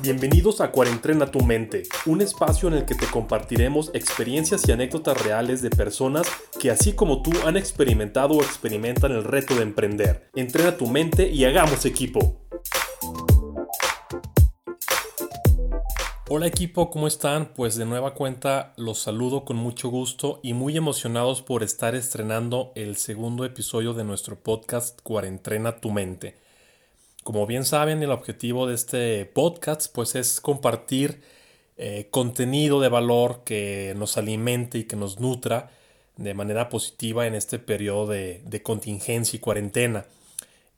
Bienvenidos a Cuarentrena tu mente, un espacio en el que te compartiremos experiencias y anécdotas reales de personas que así como tú han experimentado o experimentan el reto de emprender. Entrena tu mente y hagamos equipo. Hola equipo, ¿cómo están? Pues de nueva cuenta los saludo con mucho gusto y muy emocionados por estar estrenando el segundo episodio de nuestro podcast Cuarentrena tu mente. Como bien saben, el objetivo de este podcast pues es compartir eh, contenido de valor que nos alimente y que nos nutra de manera positiva en este periodo de, contingencia y cuarentena.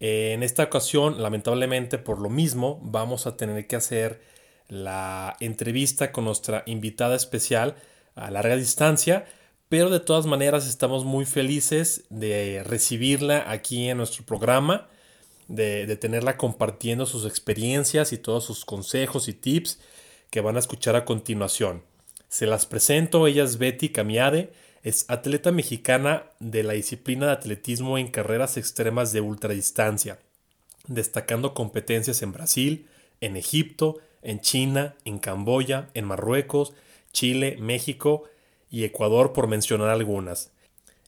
Eh, en esta ocasión, lamentablemente por lo mismo, vamos a tener que hacer la entrevista con nuestra invitada especial a larga distancia, pero de todas maneras estamos muy felices de recibirla aquí en nuestro programa de, tenerla compartiendo sus experiencias y todos sus consejos y tips que van a escuchar a continuación. Se las presento, ella es Betty Camiade, es atleta mexicana de la disciplina de atletismo en carreras extremas de ultradistancia, destacando competencias en Brasil, en Egipto, en China, en Camboya, en Marruecos, Chile, México y Ecuador por mencionar algunas.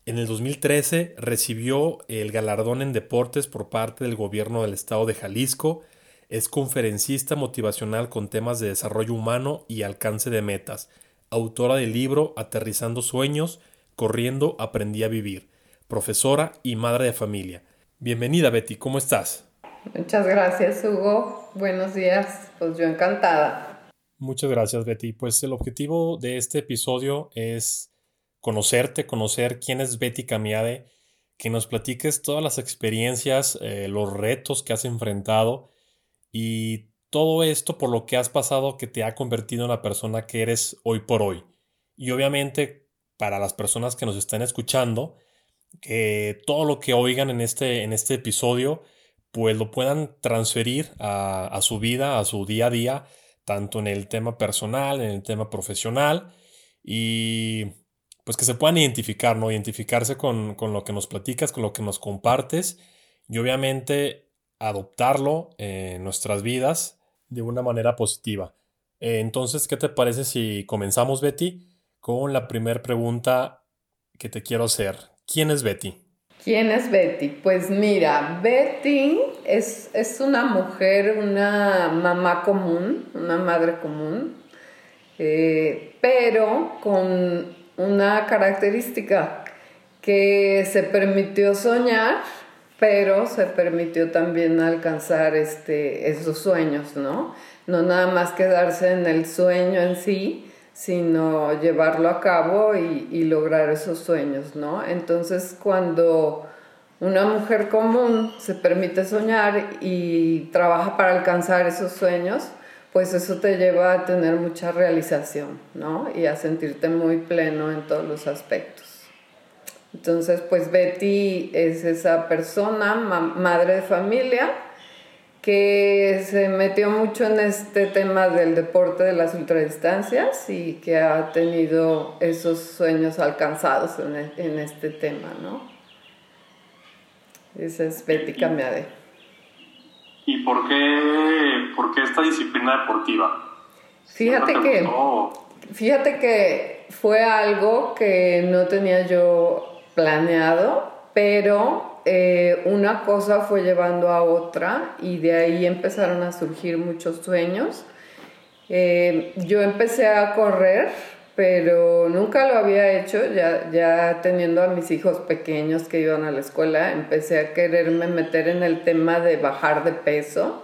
En el 2013 recibió el galardón en deportes por parte del gobierno del estado de Jalisco. Es conferencista motivacional con temas de desarrollo humano y alcance de metas. Autora del libro Aterrizando Sueños, Corriendo Aprendí a Vivir. Profesora y madre de familia. Bienvenida Betty, ¿cómo estás? Muchas gracias Hugo. Buenos días. Pues yo encantada. Muchas gracias Betty. Pues el objetivo de este episodio es conocerte, conocer quién es Betty Camiade, que nos platiques todas las experiencias, eh, los retos que has enfrentado y todo esto por lo que has pasado que te ha convertido en la persona que eres hoy por hoy. Y obviamente para las personas que nos están escuchando, que todo lo que oigan en este, en este episodio, pues lo puedan transferir a, a su vida, a su día a día, tanto en el tema personal, en el tema profesional. Y pues que se puedan identificar, ¿no? Identificarse con, lo que nos platicas, con lo que nos compartes y obviamente adoptarlo en nuestras vidas de una manera positiva. Eh, entonces, ¿qué te parece si comenzamos, Betty, con la primera pregunta que te quiero hacer? ¿Quién es Betty? ¿Quién es Betty? Pues mira, Betty es, es una mujer, una mamá común, una madre común, eh, pero con una característica que se permitió soñar, pero se permitió también alcanzar este, esos sueños, ¿no? No nada más quedarse en el sueño en sí, sino llevarlo a cabo y, y lograr esos sueños, ¿no? Entonces cuando una mujer común se permite soñar y trabaja para alcanzar esos sueños, pues eso te lleva a tener mucha realización, ¿no? Y a sentirte muy pleno en todos los aspectos. Entonces, pues Betty es esa persona, madre de familia, que se metió mucho en este tema del deporte de las ultradistancias y que ha tenido esos sueños alcanzados en, e, este tema, ¿no? Esa es Betty Cameade. ¿Y por qué, por qué esta disciplina deportiva? Fíjate que, fíjate que fue algo que no tenía yo planeado, pero eh, una cosa fue llevando a otra y de ahí empezaron a surgir muchos sueños. Eh, yo empecé a correr pero nunca lo había hecho, ya, ya teniendo a mis hijos pequeños que iban a la escuela, empecé a quererme meter en el tema de bajar de peso.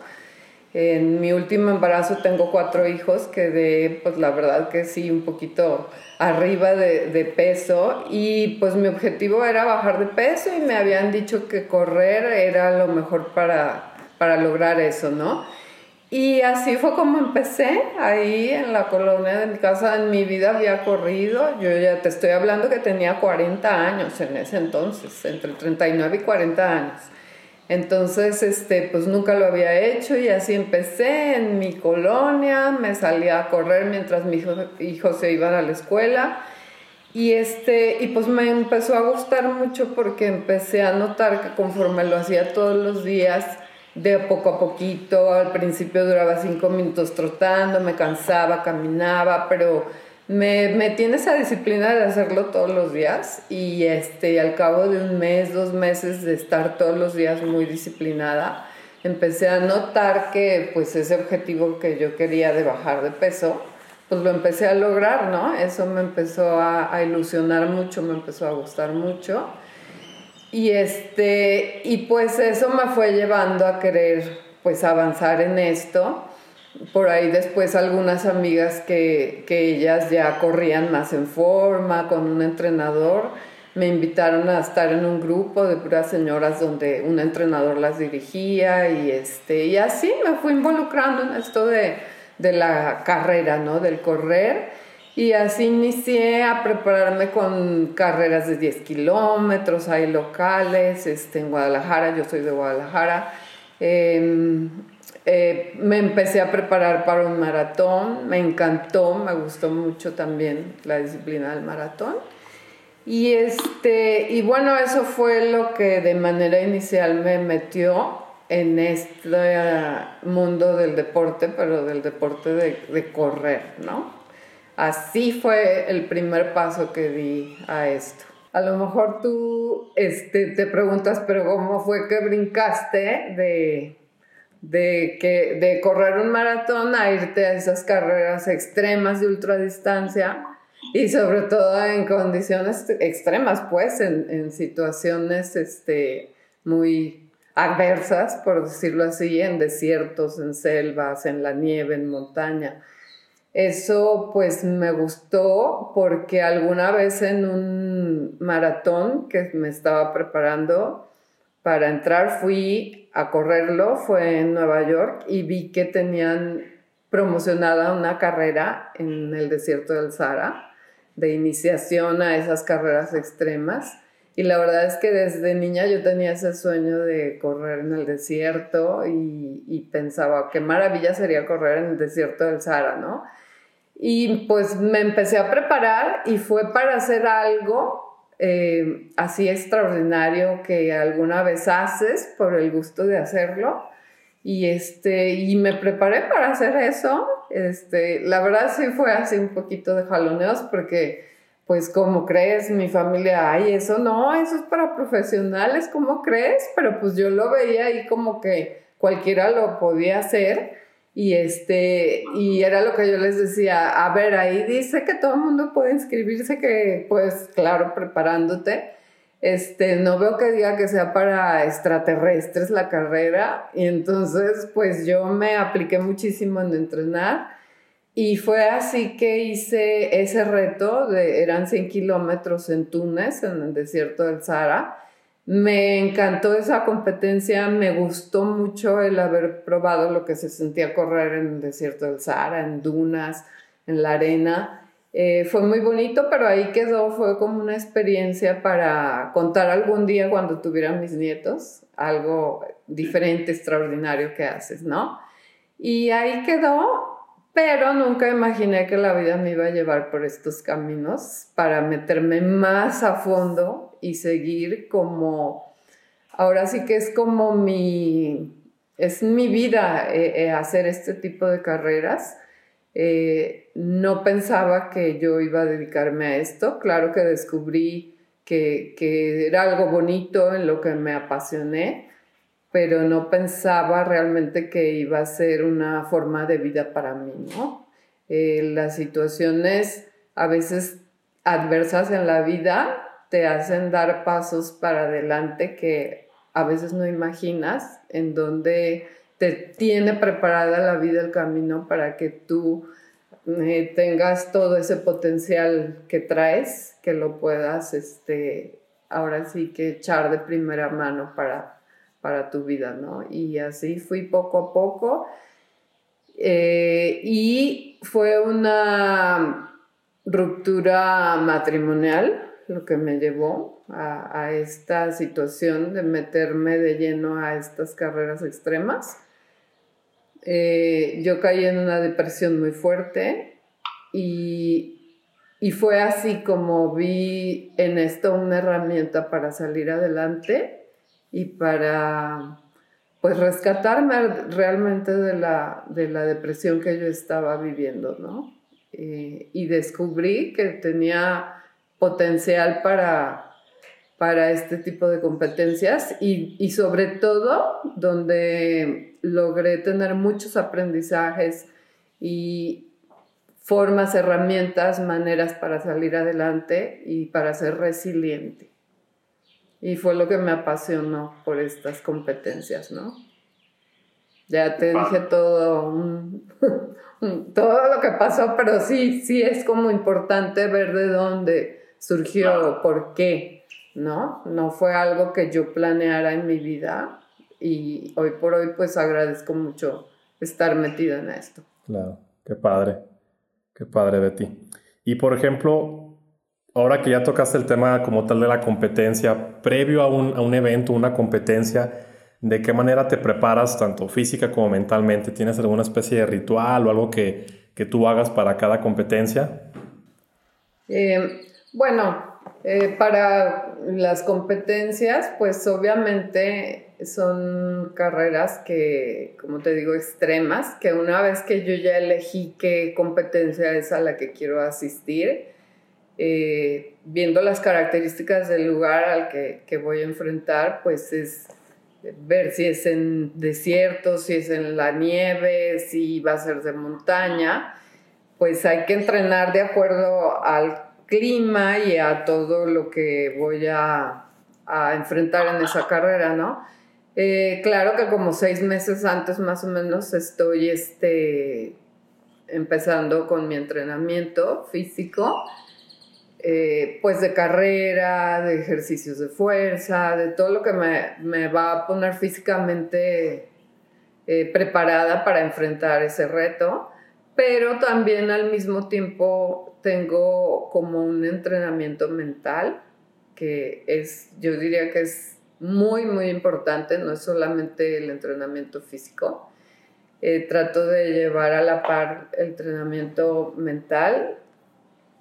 En mi último embarazo tengo cuatro hijos, quedé, pues la verdad que sí, un poquito arriba de, de peso y pues mi objetivo era bajar de peso y me habían dicho que correr era lo mejor para, para lograr eso, ¿no? Y así fue como empecé, ahí en la colonia de mi casa, en mi vida había corrido, yo ya te estoy hablando que tenía 40 años en ese entonces, entre 39 y 40 años. Entonces, este, pues nunca lo había hecho y así empecé en mi colonia, me salía a correr mientras mis hijos, se iban a la escuela. Y, este, y pues me empezó a gustar mucho porque empecé a notar que conforme lo hacía todos los días, de poco a poquito. Al principio duraba cinco minutos trotando, me cansaba, caminaba, pero me metí en esa disciplina de hacerlo todos los días y este, al cabo de un mes, dos meses de estar todos los días muy disciplinada, empecé a notar que pues ese objetivo que yo quería de bajar de peso, pues lo empecé a lograr, ¿no? Eso me empezó a, a ilusionar mucho, me empezó a gustar mucho. Y este, y pues eso me fue llevando a querer pues avanzar en esto por ahí después algunas amigas que, ellas ya corrían más en forma, con un entrenador, me invitaron a estar en un grupo de puras señoras donde un entrenador las dirigía y, este, y así me fui involucrando en esto de, la carrera, ¿no? Del correr. Y así inicié a prepararme con carreras de 10 kilómetros, hay locales, este, en Guadalajara, yo soy de Guadalajara. Em, eh, me empecé a preparar para un maratón, me encantó, me gustó mucho también la disciplina del maratón. Y, este, y bueno, eso fue lo que de manera inicial me metió en este mundo del deporte, pero del deporte de, de correr, ¿no? Así fue el primer paso que di a esto. A lo mejor tú este, te preguntas, pero ¿cómo fue que brincaste de, de, que, de correr un maratón a irte a esas carreras extremas de ultradistancia y sobre todo en condiciones extremas, pues, en, situaciones este, muy adversas, por decirlo así, en desiertos, en selvas, en la nieve, en montaña. Eso pues me gustó porque alguna vez en un maratón que me estaba preparando para entrar fui a correrlo fue en Nueva York y vi que tenían promocionada una carrera en el desierto del Sahara de iniciación a esas carreras extremas. Y la verdad es que desde niña yo tenía ese sueño de correr en el desierto y, pensaba qué maravilla sería correr en el desierto del Sahara, ¿no? Y pues me empecé a preparar y fue para hacer algo eh, así extraordinario que alguna vez haces por el gusto de hacerlo. Y, este, y me preparé para hacer eso. Este, la verdad sí fue así un poquito de jaloneos porque, pues, como crees, mi familia, ay, eso no, eso es para profesionales, ¿cómo crees? Pero pues yo lo veía ahí como que cualquiera lo podía hacer. Y, este, y era lo que yo les decía, a ver, ahí dice que todo el mundo puede inscribirse, que pues claro, preparándote. Este, no veo que diga que sea para extraterrestres la carrera. Y entonces, pues yo me apliqué muchísimo en entrenar. Y fue así que hice ese reto, de, eran 100 kilómetros en Túnez, en el desierto del Sahara me encantó esa competencia, me gustó mucho el haber probado lo que se sentía correr en el desierto del Sahara, en dunas, en la arena. Eh, fue muy bonito, pero ahí quedó, fue como una experiencia para contar algún día cuando tuvieran mis nietos, algo diferente, extraordinario que haces, ¿no? Y ahí quedó, pero nunca imaginé que la vida me iba a llevar por estos caminos para meterme más a fondo y seguir como, ahora sí que es como mi, es mi vida eh, eh, hacer este tipo de carreras. Eh, no pensaba que yo iba a dedicarme a esto, claro que descubrí que, que era algo bonito en lo que me apasioné, pero no pensaba realmente que iba a ser una forma de vida para mí, ¿no? las situaciones a veces adversas en la vida te hacen dar pasos para adelante que a veces no imaginas, en donde te tiene preparada la vida, el camino para que tú eh, tengas todo ese potencial que traes, que lo puedas, este, ahora sí que echar de primera mano para, para tu vida, ¿no? Y así fui poco a poco. Eh, y fue una ruptura matrimonial lo que me llevó a, esta situación de meterme de lleno a estas carreras extremas. Eh, yo caí en una depresión muy fuerte y, y, fue así como vi en esto una herramienta para salir adelante y para pues rescatarme realmente de la, de la depresión que yo estaba viviendo, ¿no? Eh, y descubrí que tenía potencial para, para este tipo de competencias y, y, sobre todo donde logré tener muchos aprendizajes y formas, herramientas, maneras para salir adelante y para ser resiliente. Y fue lo que me apasionó por estas competencias, ¿no? Ya te dije todo, todo lo que pasó, pero sí, sí es como importante ver de dónde surgió, por qué, ¿no? No fue algo que yo planeara en mi vida y hoy por hoy pues agradezco mucho estar metida en esto. Claro, qué padre, qué padre Betty. Y por ejemplo, ahora que ya tocaste el tema como tal de la competencia, previo a un, evento, una competencia, ¿de qué manera te preparas tanto física como mentalmente? ¿Tienes alguna especie de ritual o algo que, que tú hagas para cada competencia? Eh, bueno, eh, para las competencias, pues obviamente son carreras que, como te digo, extremas, que una vez que yo ya elegí qué competencia es a la que quiero asistir, eh, viendo las características del lugar al que, voy a enfrentar, pues es ver si es en desierto, si es en la nieve, si va a ser de montaña, pues hay que entrenar de acuerdo al clima y a todo lo que voy a, a enfrentar en esa carrera, ¿no? Eh, claro que como seis meses antes más o menos estoy este, empezando con mi entrenamiento físico, eh, pues de carrera, de ejercicios de fuerza, de todo lo que me, va a poner físicamente eh, preparada para enfrentar ese reto, pero también al mismo tiempo tengo como un entrenamiento mental que es, yo diría que es muy, muy importante, no es solamente el entrenamiento físico. Eh, trato de llevar a la par el entrenamiento mental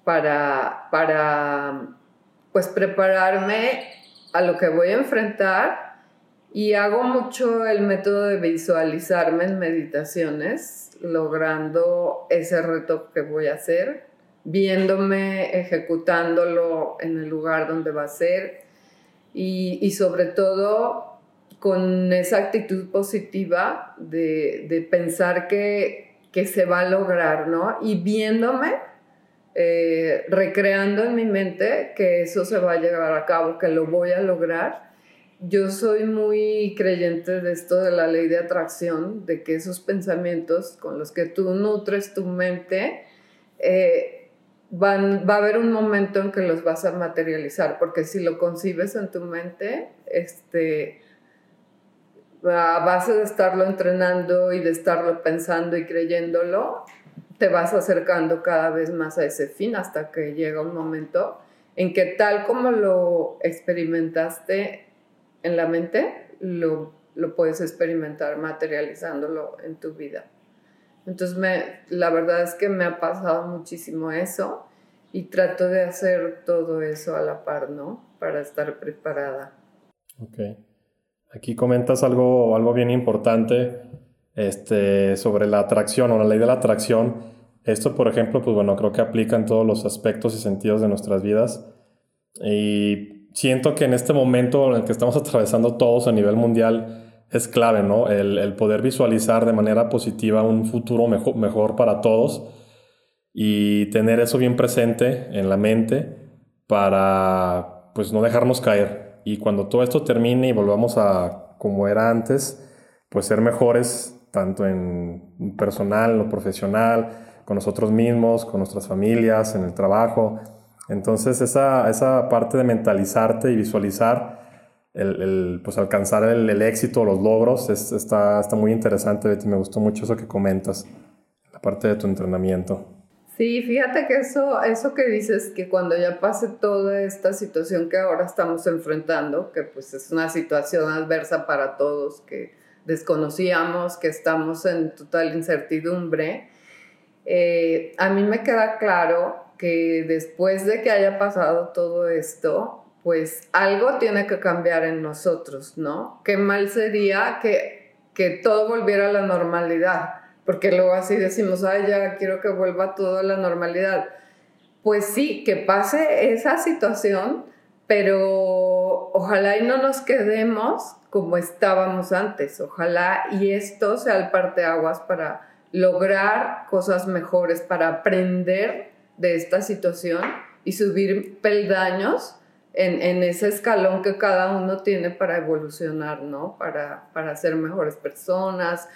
para, para pues prepararme a lo que voy a enfrentar y hago mucho el método de visualizarme en meditaciones, logrando ese reto que voy a hacer viéndome ejecutándolo en el lugar donde va a ser y, sobre todo con esa actitud positiva de, pensar que, se va a lograr, ¿no? Y viéndome, eh, recreando en mi mente que eso se va a llevar a cabo, que lo voy a lograr. Yo soy muy creyente de esto de la ley de atracción, de que esos pensamientos con los que tú nutres tu mente, eh, va a haber un momento en que los vas a materializar, porque si lo concibes en tu mente, este, a base de estarlo entrenando y de estarlo pensando y creyéndolo, te vas acercando cada vez más a ese fin hasta que llega un momento en que tal como lo experimentaste en la mente, lo, lo puedes experimentar materializándolo en tu vida. Entonces, me, la verdad es que me ha pasado muchísimo eso y trato de hacer todo eso a la par, ¿no? Para estar preparada. Ok. Aquí comentas algo, algo bien importante este, sobre la atracción o la ley de la atracción. Esto, por ejemplo, pues bueno, creo que aplica en todos los aspectos y sentidos de nuestras vidas. Y siento que en este momento en el que estamos atravesando todos a nivel mundial, es clave, ¿no? El, poder visualizar de manera positiva un futuro mejor, mejor para todos y tener eso bien presente en la mente para pues no dejarnos caer. Y cuando todo esto termine y volvamos a como era antes, pues ser mejores tanto en personal, lo profesional, con nosotros mismos, con nuestras familias, en el trabajo. Entonces esa, esa parte de mentalizarte y visualizar el, pues alcanzar el, éxito, los logros, está, está muy interesante, Betty. Me gustó mucho eso que comentas, la parte de tu entrenamiento. Sí, fíjate que eso, eso que dices, que cuando ya pase toda esta situación que ahora estamos enfrentando, que pues es una situación adversa para todos, que desconocíamos, que estamos en total incertidumbre, eh, a mí me queda claro que después de que haya pasado todo esto, pues algo tiene que cambiar en nosotros, ¿no? Qué mal sería que que todo volviera a la normalidad, porque luego así decimos, ay, ya quiero que vuelva todo a la normalidad. Pues sí, que pase esa situación, pero ojalá y no nos quedemos como estábamos antes, ojalá y esto sea el parteaguas para lograr cosas mejores, para aprender de esta situación y subir peldaños en, ese escalón que cada uno tiene para evolucionar, ¿no? Para, para ser mejores personas,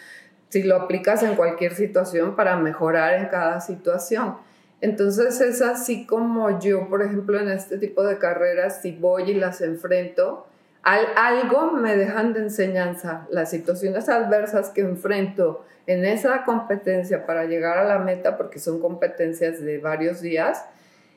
si lo aplicas en cualquier situación, para mejorar en cada situación. Entonces es así como yo, por ejemplo, en este tipo de carreras, si voy y las enfrento, algo me dejan de enseñanza. Las situaciones adversas que enfrento en esa competencia para llegar a la meta, porque son competencias de varios días,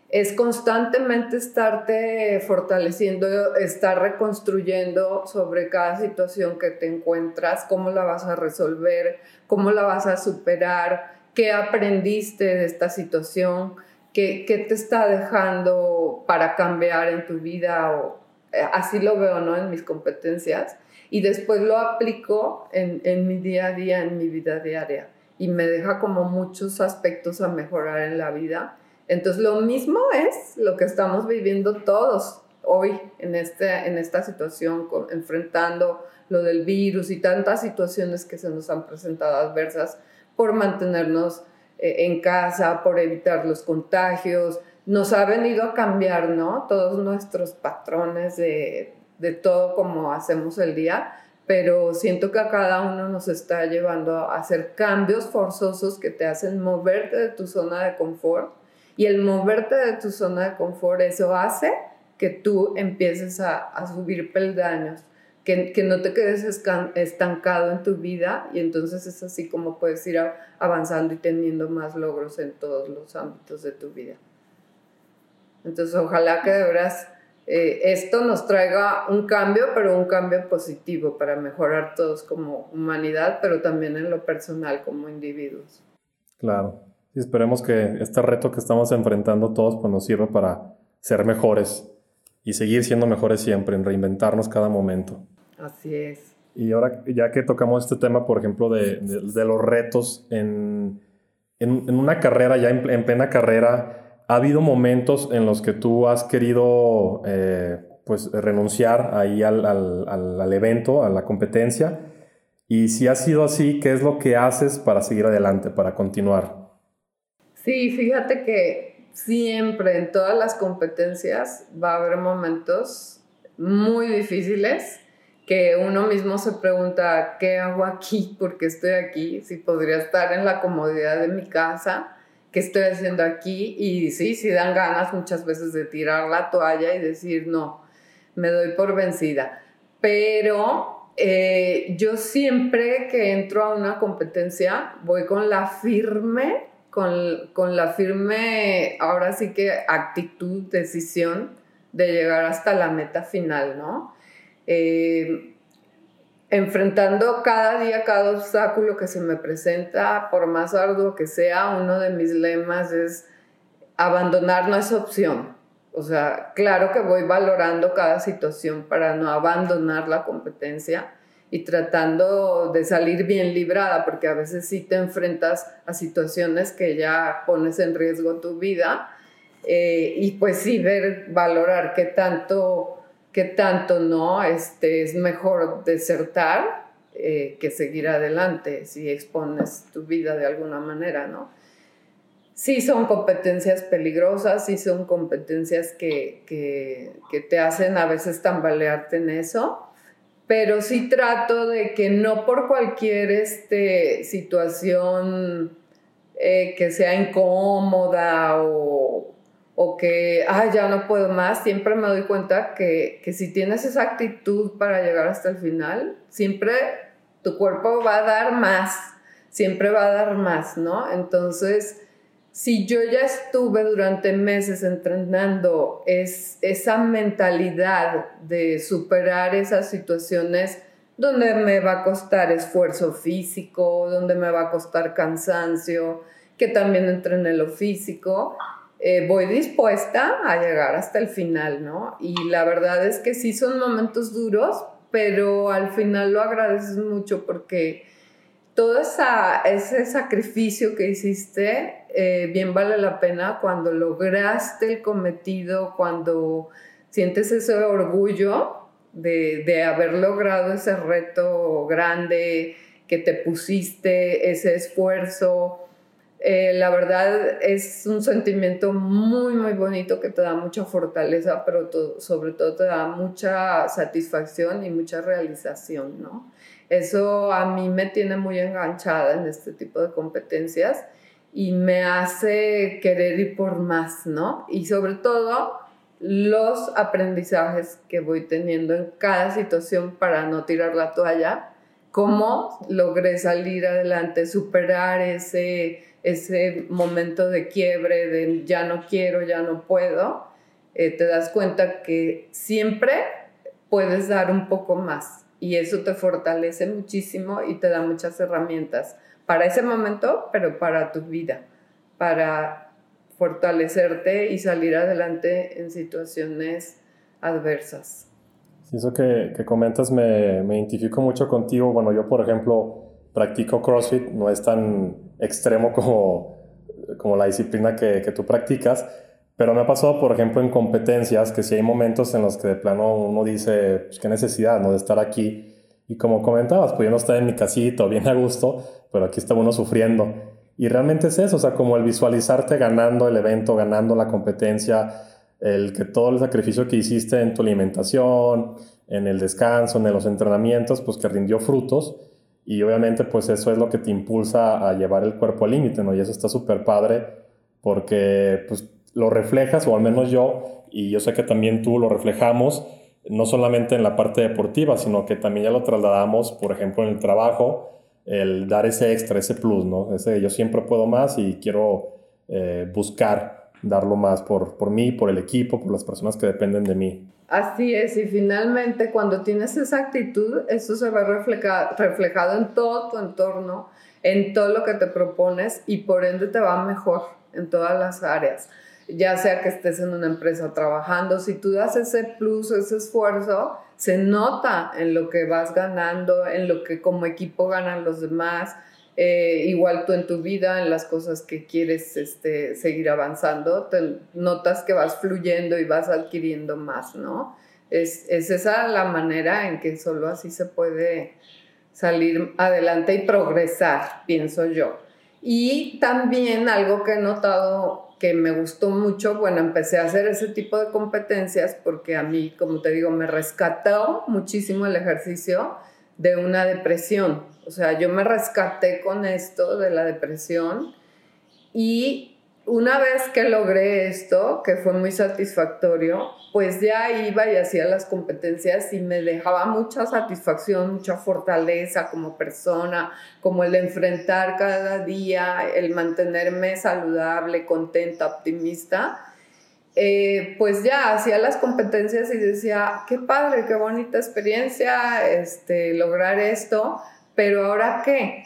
es constantemente estarte fortaleciendo, estar reconstruyendo sobre cada situación que te encuentras, cómo la vas a resolver, cómo la vas a superar, qué aprendiste de esta situación, qué, qué te está dejando para cambiar en tu vida o eh, así lo veo, ¿no? En mis competencias. Y después lo aplico en, en mi día a día, en mi vida diaria. Y me deja como muchos aspectos a mejorar en la vida. Entonces lo mismo es lo que estamos viviendo todos hoy en, este, en esta situación, enfrentando lo del virus y tantas situaciones que se nos han presentado adversas por mantenernos eh, en casa, por evitar los contagios. Nos ha venido a cambiar, ¿no? Todos nuestros patrones de, de todo como hacemos el día, pero siento que a cada uno nos está llevando a hacer cambios forzosos que te hacen moverte de tu zona de confort y el moverte de tu zona de confort, eso hace que tú empieces a, a subir peldaños, que, no te quedes estancado en tu vida y entonces es así como puedes ir avanzando y teniendo más logros en todos los ámbitos de tu vida. Entonces ojalá que de veras eh, esto nos traiga un cambio, pero un cambio positivo para mejorar todos como humanidad, pero también en lo personal como individuos. Claro. Y esperemos que este reto que estamos enfrentando todos pues, nos sirva para ser mejores y seguir siendo mejores siempre, en reinventarnos cada momento. Así es. Y ahora, ya que tocamos este tema, por ejemplo, de, de, los retos en, en, en, una carrera, ya en, en, plena carrera, ¿ha habido momentos en los que tú has querido eh, pues, renunciar ahí al, al, al, al evento, a la competencia? Y si ha sido así, ¿qué es lo que haces para seguir adelante, para continuar? Sí, fíjate que siempre en todas las competencias va a haber momentos muy difíciles que uno mismo se pregunta, ¿qué hago aquí? ¿Por qué estoy aquí? Si podría estar en la comodidad de mi casa, ¿qué estoy haciendo aquí? Y sí, sí dan ganas muchas veces de tirar la toalla y decir, no, me doy por vencida. Pero eh, yo siempre que entro a una competencia voy con la firme con, la firme, ahora sí que actitud, decisión de llegar hasta la meta final, ¿no? Eh, enfrentando cada día, cada obstáculo que se me presenta, por más arduo que sea, uno de mis lemas es abandonar no es opción. O sea, claro que voy valorando cada situación para no abandonar la competencia, y tratando de salir bien librada, porque a veces sí te enfrentas a situaciones que ya pones en riesgo tu vida eh, y pues sí ver, valorar qué tanto, qué tanto no, este, es mejor desertar eh, que seguir adelante si expones tu vida de alguna manera, ¿no? Sí son competencias peligrosas, sí son competencias que, que, te hacen a veces tambalearte en eso, pero sí trato de que no por cualquier este, situación eh, que sea incómoda o, o que, ah, ya no puedo más, siempre me doy cuenta que, que si tienes esa actitud para llegar hasta el final, siempre tu cuerpo va a dar más, siempre va a dar más, ¿no? Entonces, si yo ya estuve durante meses entrenando es, esa mentalidad de superar esas situaciones donde me va a costar esfuerzo físico, donde me va a costar cansancio, que también entrené lo físico, eh, voy dispuesta a llegar hasta el final, ¿no? Y la verdad es que sí son momentos duros, pero al final lo agradeces mucho porque todo ese sacrificio que hiciste eh, bien vale la pena cuando lograste el cometido, cuando sientes ese orgullo de, de haber logrado ese reto grande que te pusiste, ese esfuerzo. Eh, la verdad es un sentimiento muy, muy bonito que te da mucha fortaleza, pero sobre todo te da mucha satisfacción y mucha realización, ¿no? Eso a mí me tiene muy enganchada en este tipo de competencias y me hace querer ir por más, ¿no? Y sobre todo los aprendizajes que voy teniendo en cada situación para no tirar la toalla, cómo logré salir adelante, superar ese, ese momento de quiebre, de ya no quiero, ya no puedo, eh, te das cuenta que siempre puedes dar un poco más y eso te fortalece muchísimo y te da muchas herramientas para ese momento, pero para tu vida, para fortalecerte y salir adelante en situaciones adversas. Sí, eso que, que comentas me, me, identifico mucho contigo. Bueno, yo por ejemplo practico CrossFit, no es tan extremo como, como la disciplina que, que tú practicas, pero me ha pasado, por ejemplo, en competencias que si hay momentos en los que de plano uno dice, pues qué necesidad, ¿no? De estar aquí. Y como comentabas, pues yo no estaba en mi casito, bien a gusto, pero aquí está uno sufriendo. Y realmente es eso, o sea, como el visualizarte ganando el evento, ganando la competencia, el que todo el sacrificio que hiciste en tu alimentación, en el descanso, en los entrenamientos, pues que rindió frutos. Y obviamente pues eso es lo que te impulsa a llevar el cuerpo al límite, ¿no? Y eso está súper padre porque pues lo reflejas, o al menos yo, y yo sé que también tú lo reflejamos, no solamente en la parte deportiva, sino que también ya lo trasladamos, por ejemplo, en el trabajo, el dar ese extra, ese plus, ¿no? Ese yo siempre puedo más y quiero eh, buscar darlo más por, por mí, por el equipo, por las personas que dependen de mí. Así es, y finalmente cuando tienes esa actitud, eso se ve reflejado en todo tu entorno, en todo lo que te propones y por ende te va mejor en todas las áreas. Ya sea que estés en una empresa trabajando, si tú das ese plus, ese esfuerzo, se nota en lo que vas ganando, en lo que como equipo ganan los demás, eh, igual tú en tu vida, en las cosas que quieres este, seguir avanzando, te notas que vas fluyendo y vas adquiriendo más, ¿no? Es, es esa la manera en que solo así se puede salir adelante y progresar, pienso yo. Y también algo que he notado que me gustó mucho, bueno, empecé a hacer ese tipo de competencias porque a mí, como te digo, me rescató muchísimo el ejercicio de una depresión. O sea, yo me rescaté con esto de la depresión y una vez que logré esto, que fue muy satisfactorio, pues ya iba y hacía las competencias y me dejaba mucha satisfacción, mucha fortaleza como persona, como el enfrentar cada día, el mantenerme saludable, contenta, optimista. Eh, pues ya hacía las competencias y decía, qué padre, qué bonita experiencia, este, lograr esto, pero ahora qué?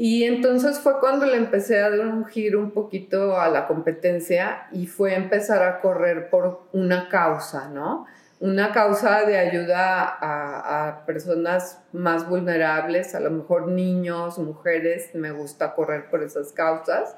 Y entonces fue cuando le empecé a dar un giro un poquito a la competencia y fue empezar a correr por una causa, ¿no? Una causa de ayuda a, personas más vulnerables, a lo mejor niños, mujeres, me gusta correr por esas causas.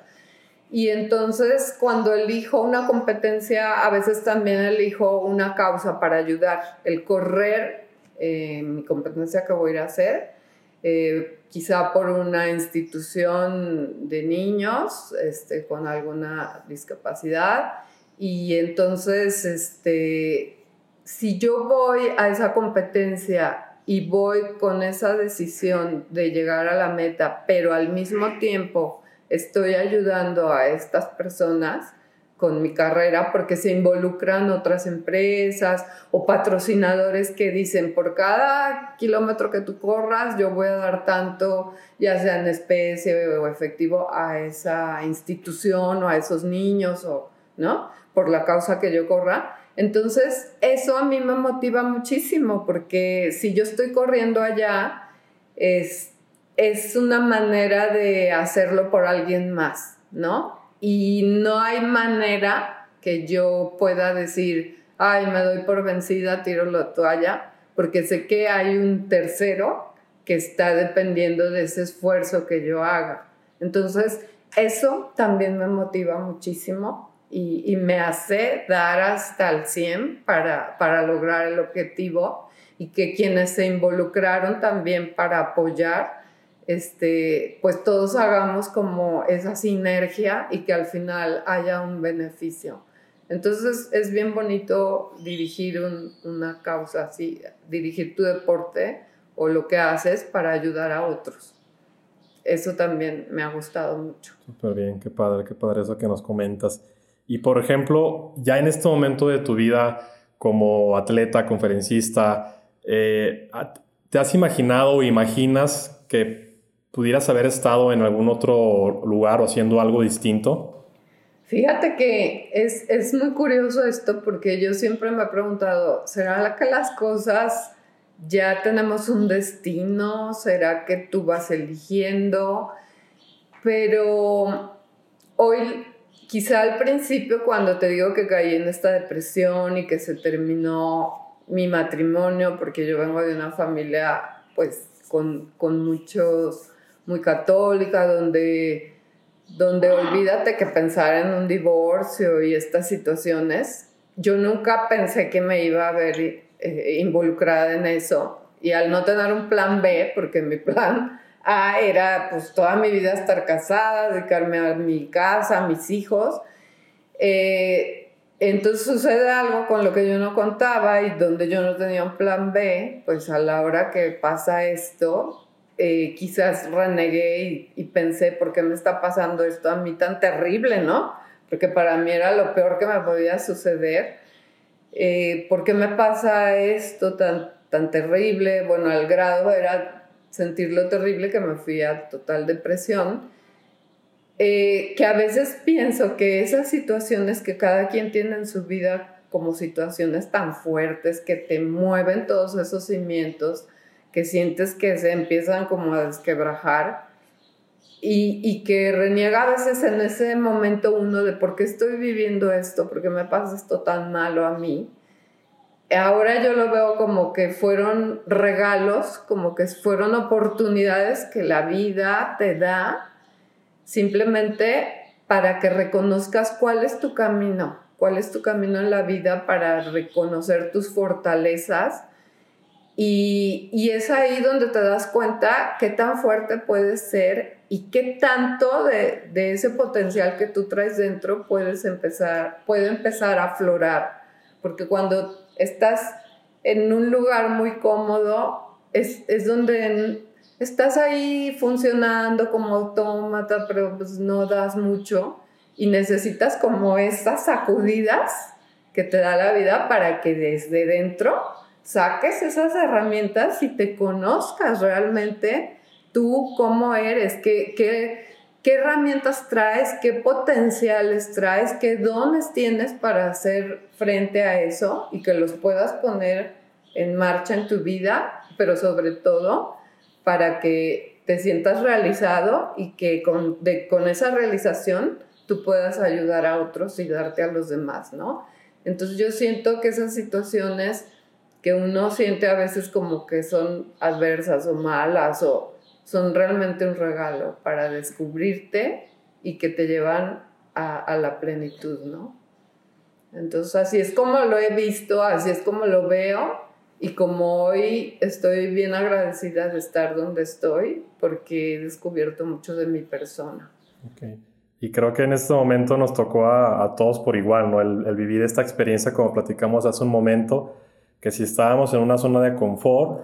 Y entonces cuando elijo una competencia, a veces también elijo una causa para ayudar. El correr, eh, mi competencia que voy a hacer, eh, quizá por una institución de niños este, con alguna discapacidad. Y entonces, este, si yo voy a esa competencia y voy con esa decisión de llegar a la meta, pero al mismo tiempo estoy ayudando a estas personas, con mi carrera porque se involucran otras empresas o patrocinadores que dicen por cada kilómetro que tú corras yo voy a dar tanto ya sea en especie o efectivo a esa institución o a esos niños o no por la causa que yo corra entonces eso a mí me motiva muchísimo porque si yo estoy corriendo allá es es una manera de hacerlo por alguien más no y no hay manera que yo pueda decir, ay, me doy por vencida, tiro la toalla, porque sé que hay un tercero que está dependiendo de ese esfuerzo que yo haga. Entonces, eso también me motiva muchísimo y, me hace dar hasta el 100 para, para lograr el objetivo y que quienes se involucraron también para apoyar, este, pues todos hagamos como esa sinergia y que al final haya un beneficio. Entonces es bien bonito dirigir una causa así, dirigir tu deporte o lo que haces para ayudar a otros. Eso también me ha gustado mucho. Súper bien, qué padre, qué padre eso que nos comentas. Y por ejemplo, ya en este momento de tu vida como atleta, conferencista, eh, ¿te has imaginado o imaginas que pudieras haber estado en algún otro lugar o haciendo algo distinto? Fíjate que es, es, muy curioso esto porque yo siempre me he preguntado, ¿será que las cosas ya tenemos un destino? ¿Será que tú vas eligiendo? Pero hoy, quizá al principio cuando te digo que caí en esta depresión y que se terminó mi matrimonio, porque yo vengo de una familia pues con, con muchos, muy católica, donde donde olvídate que pensar en un divorcio y estas situaciones, yo nunca pensé que me iba a ver eh, involucrada en eso. Y al no tener un plan B, porque mi plan A era pues toda mi vida estar casada, dedicarme a mi casa, a mis hijos, eh, entonces sucede algo con lo que yo no contaba y donde yo no tenía un plan B, pues a la hora que pasa esto, eh, quizás renegué y, pensé, ¿por qué me está pasando esto a mí tan terrible, no? Porque para mí era lo peor que me podía suceder. Eh, ¿Por qué me pasa esto tan, tan terrible? Bueno, al grado era sentirlo terrible que me fui a total depresión. Eh, que a veces pienso que esas situaciones que cada quien tiene en su vida como situaciones tan fuertes que te mueven todos esos cimientos, que sientes que se empiezan como a desquebrajar y, y, que reniega a veces en ese momento uno de por qué estoy viviendo esto, por qué me pasa esto tan malo a mí. Ahora yo lo veo como que fueron regalos, como que fueron oportunidades que la vida te da simplemente para que reconozcas cuál es tu camino, cuál es tu camino en la vida para reconocer tus fortalezas y, es ahí donde te das cuenta qué tan fuerte puedes ser y qué tanto de, ese potencial que tú traes dentro puedes empezar, puede empezar a aflorar. Porque cuando estás en un lugar muy cómodo, es, es donde estás ahí funcionando como autómata, pero pues no das mucho y necesitas como esas sacudidas que te da la vida para que desde dentro saques esas herramientas y te conozcas realmente tú cómo eres, qué, qué, qué herramientas traes, qué potenciales traes, qué dones tienes para hacer frente a eso y que los puedas poner en marcha en tu vida, pero sobre todo para que te sientas realizado y que con, con esa realización tú puedas ayudar a otros y darte a los demás, ¿no? Entonces yo siento que esas situaciones que uno siente a veces como que son adversas o malas o son realmente un regalo para descubrirte y que te llevan a, la plenitud, ¿no? Entonces así es como lo he visto, así es como lo veo y como hoy estoy bien agradecida de estar donde estoy porque he descubierto mucho de mi persona. Okay. Y creo que en este momento nos tocó a, todos por igual, ¿no? El, el, vivir esta experiencia como platicamos hace un momento que si estábamos en una zona de confort,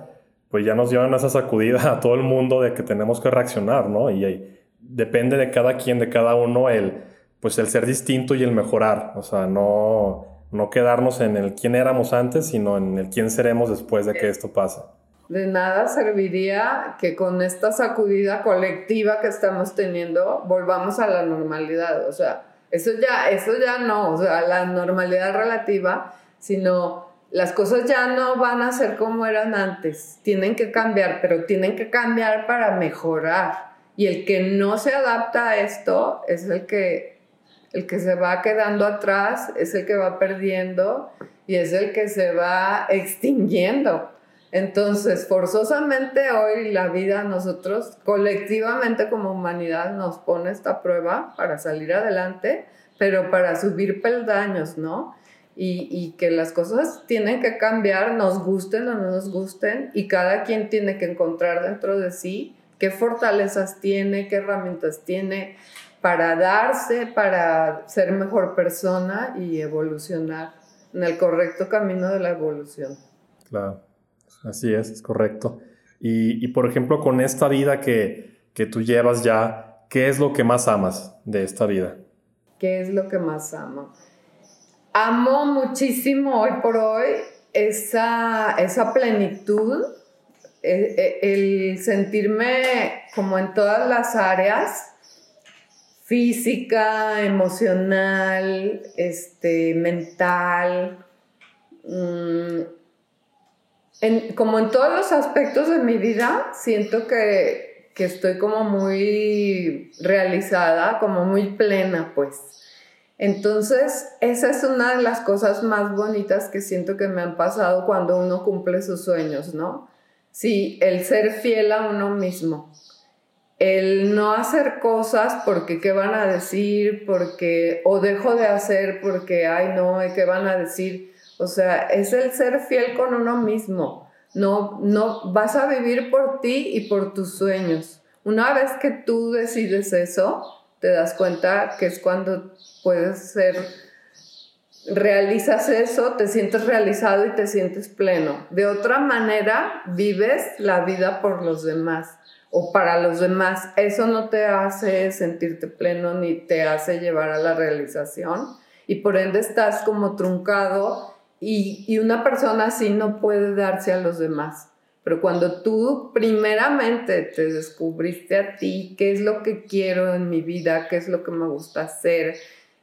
pues ya nos llevan esa sacudida a todo el mundo de que tenemos que reaccionar, ¿no? Y, depende de cada quien, de cada uno, el, pues el ser distinto y el mejorar, o sea, no, no quedarnos en el quién éramos antes, sino en el quién seremos después de que esto pase. De nada serviría que con esta sacudida colectiva que estamos teniendo volvamos a la normalidad, o sea, eso ya, eso ya no, o sea, la normalidad relativa, sino las cosas ya no van a ser como eran antes, tienen que cambiar, pero tienen que cambiar para mejorar. Y el que no se adapta a esto es el que, el que se va quedando atrás, es el que va perdiendo y es el que se va extinguiendo. Entonces, forzosamente hoy la vida nosotros colectivamente como humanidad nos pone esta prueba para salir adelante, pero para subir peldaños, ¿no? Y, y, que las cosas tienen que cambiar, nos gusten o no nos gusten, y cada quien tiene que encontrar dentro de sí qué fortalezas tiene, qué herramientas tiene para darse, para ser mejor persona y evolucionar en el correcto camino de la evolución. Claro. Así es, es correcto. Y, por ejemplo, con esta vida que, que tú llevas ya, ¿qué es lo que más amas de esta vida? ¿Qué es lo que más amo? Amo muchísimo hoy por hoy esa, esa plenitud, e, e, el, sentirme como en todas las áreas, física, emocional, este, mental, mm, como en todos los aspectos de mi vida, siento que, que estoy como muy realizada, como muy plena, pues. Entonces, esa es una de las cosas más bonitas que siento que me han pasado cuando uno cumple sus sueños, ¿no? Sí, el ser fiel a uno mismo. El no hacer cosas porque qué van a decir, porque, o dejo de hacer porque, ay, no, ¿qué van a decir? O sea, es el ser fiel con uno mismo. No, no vas a vivir por ti y por tus sueños. Una vez que tú decides eso, te das cuenta que es cuando puedes ser, realizas eso, te sientes realizado y te sientes pleno. De otra manera, vives la vida por los demás o para los demás. Eso no te hace sentirte pleno ni te hace llevar a la realización y por ende estás como truncado y, una persona así no puede darse a los demás. Pero cuando tú primeramente te descubriste a ti, qué es lo que quiero en mi vida, qué es lo que me gusta hacer,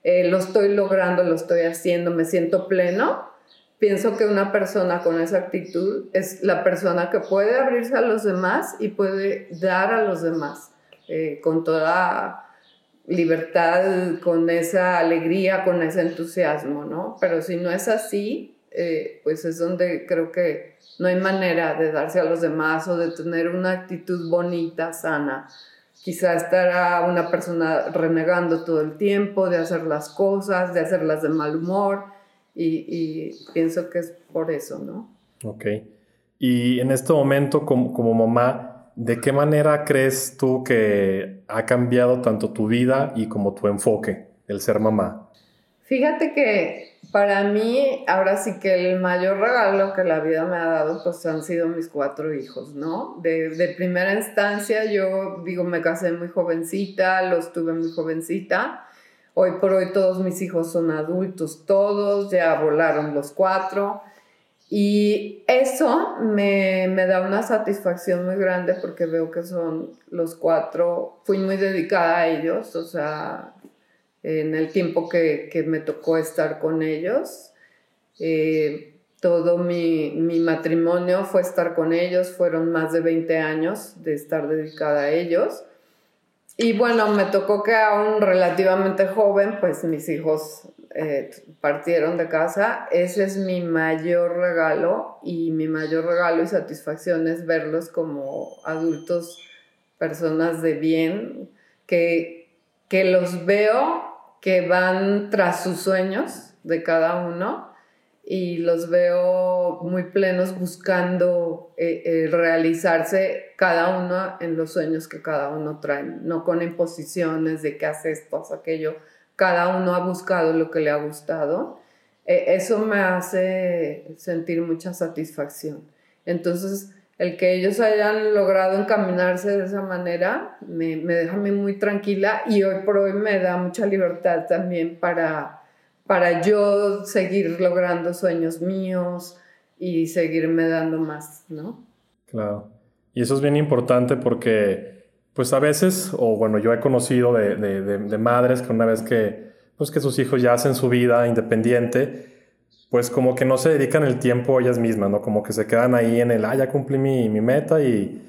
eh, lo estoy logrando, lo estoy haciendo, me siento pleno, pienso que una persona con esa actitud es la persona que puede abrirse a los demás y puede dar a los demás eh, con toda libertad, con esa alegría, con ese entusiasmo, ¿no? Pero si no es así, eh, pues es donde creo que no hay manera de darse a los demás o de tener una actitud bonita, sana. Quizá estará una persona renegando todo el tiempo de hacer las cosas, de hacerlas de mal humor, y, pienso que es por eso, ¿no? Ok. Y en este momento, como, como mamá, ¿de qué manera crees tú que ha cambiado tanto tu vida y como tu enfoque, el ser mamá? Fíjate que para mí, ahora sí que el mayor regalo que la vida me ha dado, pues han sido mis cuatro hijos, ¿no? De, primera instancia, yo digo, me casé muy jovencita, los tuve muy jovencita. Hoy por hoy todos mis hijos son adultos, todos, ya volaron los cuatro. Y eso me, me, da una satisfacción muy grande porque veo que son los cuatro, fui muy dedicada a ellos, o sea, en el tiempo que, que me tocó estar con ellos. Eh, todo mi, mi, matrimonio fue estar con ellos, fueron más de 20 años de estar dedicada a ellos. Y bueno, me tocó que aún relativamente joven, pues mis hijos eh, partieron de casa, ese es mi mayor regalo y mi mayor regalo y satisfacción es verlos como adultos, personas de bien, que, que los veo que van tras sus sueños de cada uno y los veo muy plenos buscando eh, eh, realizarse cada uno en los sueños que cada uno trae, no con imposiciones de que hace esto, hace aquello, cada uno ha buscado lo que le ha gustado, eh, eso me hace sentir mucha satisfacción. Entonces, el que ellos hayan logrado encaminarse de esa manera me, deja muy tranquila y hoy por hoy me da mucha libertad también para, para yo seguir logrando sueños míos y seguirme dando más, ¿no? Claro. Y eso es bien importante porque pues a veces, o bueno, yo he conocido de, de, de, madres que una vez que, pues que sus hijos ya hacen su vida independiente, pues como que no se dedican el tiempo ellas mismas, ¿no? Como que se quedan ahí en el, ah, ya cumplí mi, mi meta y,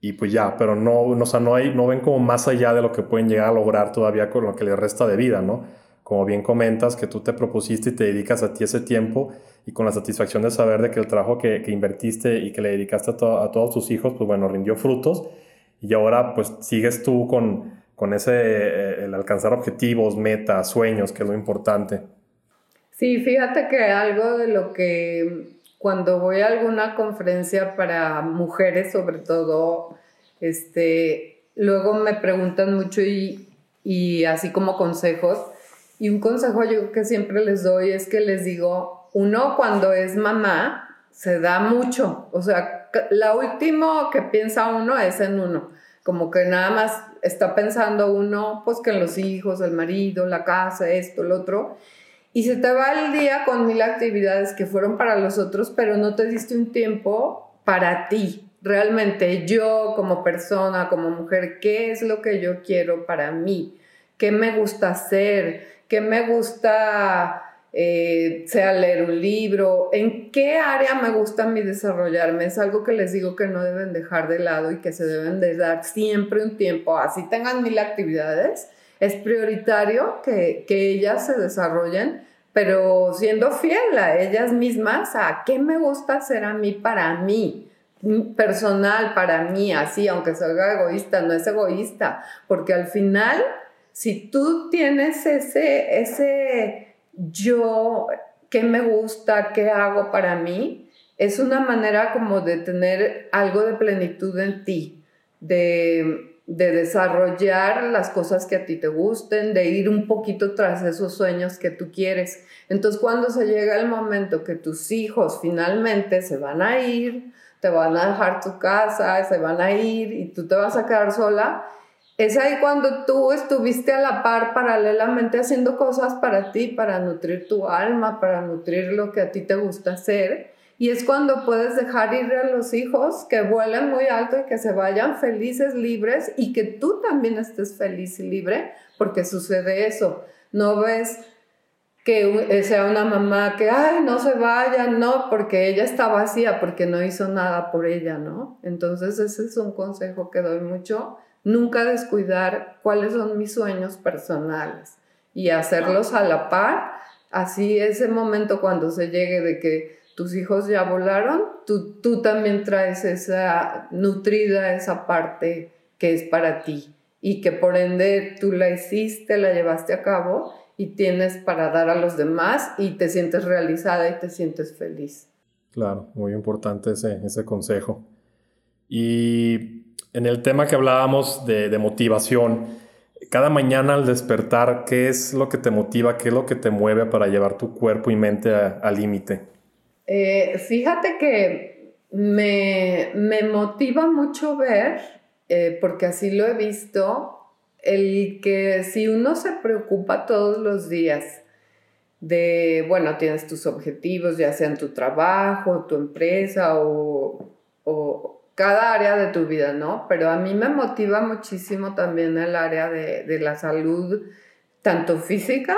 y, pues ya, pero no, no, o sea, no, hay, no ven como más allá de lo que pueden llegar a lograr todavía con lo que les resta de vida, ¿no? como bien comentas, que tú te propusiste y te dedicas a ti ese tiempo y con la satisfacción de saber de que el trabajo que, invertiste y que le dedicaste a, todos tus hijos, pues bueno, rindió frutos y ahora pues sigues tú con, con ese, eh, el alcanzar objetivos, metas, sueños, que es lo importante. Sí, fíjate que algo de lo que cuando voy a alguna conferencia para mujeres sobre todo, este, luego me preguntan mucho y, y así como consejos. Y un consejo yo que siempre les doy es que les digo, uno cuando es mamá se da mucho, o sea, lo último que piensa uno es en uno, como que nada más está pensando uno, pues que en los hijos, el marido, la casa, esto, lo otro, y se te va el día con mil actividades que fueron para los otros, pero no te diste un tiempo para ti. Realmente yo como persona, como mujer, ¿qué es lo que yo quiero para mí? ¿Qué me gusta hacer? ¿Qué me gusta, eh, sea leer un libro? ¿En qué área me gusta a mí desarrollarme? Es algo que les digo que no deben dejar de lado y que se deben de dar siempre un tiempo. Así tengan mil actividades es prioritario que, que ellas se desarrollen, pero siendo fiel a ellas mismas, a qué me gusta hacer a mí para mí, personal para mí, así, aunque salga egoísta, no es egoísta, porque al final, si tú tienes ese, ese yo, qué me gusta, qué hago para mí, es una manera como de tener algo de plenitud en ti, de de desarrollar las cosas que a ti te gusten, de ir un poquito tras esos sueños que tú quieres. Entonces cuando se llega el momento que tus hijos finalmente se van a ir, te van a dejar tu casa, se van a ir y tú te vas a quedar sola, es ahí cuando tú estuviste a la par paralelamente haciendo cosas para ti, para nutrir tu alma, para nutrir lo que a ti te gusta hacer y es cuando puedes dejar ir a los hijos que vuelen muy alto y que se vayan felices, libres y que tú también estés feliz y libre, porque sucede eso. No ves que sea una mamá que, ay, no se vaya, no, porque ella está vacía, porque no hizo nada por ella, ¿no? Entonces ese es un consejo que doy mucho. Nunca descuidar cuáles son mis sueños personales y hacerlos a la par. Así ese momento cuando se llegue de que tus hijos ya volaron, tú, tú también traes esa nutrida, esa parte que es para ti y que por ende tú la hiciste, la llevaste a cabo y tienes para dar a los demás y te sientes realizada y te sientes feliz. Claro, muy importante ese, ese consejo. Y en el tema que hablábamos de, de motivación, cada mañana al despertar, ¿qué es lo que te motiva? ¿Qué es lo que te mueve para llevar tu cuerpo y mente al límite? Eh, fíjate que me, motiva mucho ver, eh, porque así lo he visto, el que si uno se preocupa todos los días de, bueno, tienes tus objetivos, ya sea en tu trabajo, tu empresa o, cada área de tu vida, ¿no? Pero a mí me motiva muchísimo también el área de, de la salud, tanto física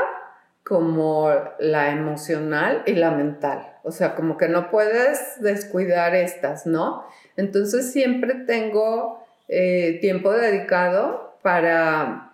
como la emocional y la mental. O sea, como que no puedes descuidar estas, ¿no? Entonces siempre tengo eh, tiempo dedicado para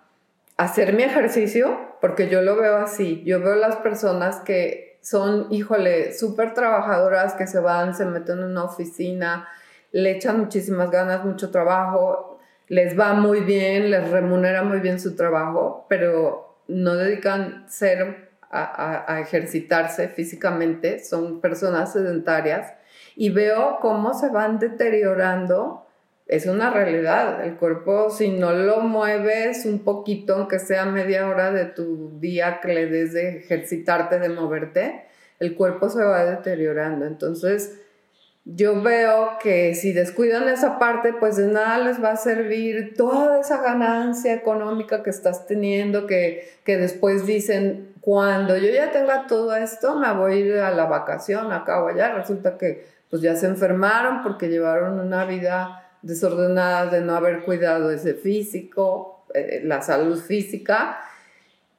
hacer mi ejercicio, porque yo lo veo así. Yo veo las personas que son, híjole, súper trabajadoras, que se van, se meten en una oficina, le echan muchísimas ganas, mucho trabajo, les va muy bien, les remunera muy bien su trabajo, pero no dedican ser a, ejercitarse físicamente, son personas sedentarias, y veo cómo se van deteriorando. Es una realidad, el cuerpo si no lo mueves un poquito, aunque sea media hora de tu día que le des de ejercitarte, de moverte, el cuerpo se va deteriorando. Entonces, yo veo que si descuidan esa parte, pues de nada les va a servir toda esa ganancia económica que estás teniendo, que, que después dicen, cuando yo ya tenga todo esto, me voy a ir a la vacación acá o allá. Resulta que pues ya se enfermaron porque llevaron una vida desordenada de no haber cuidado ese físico, eh, la salud física.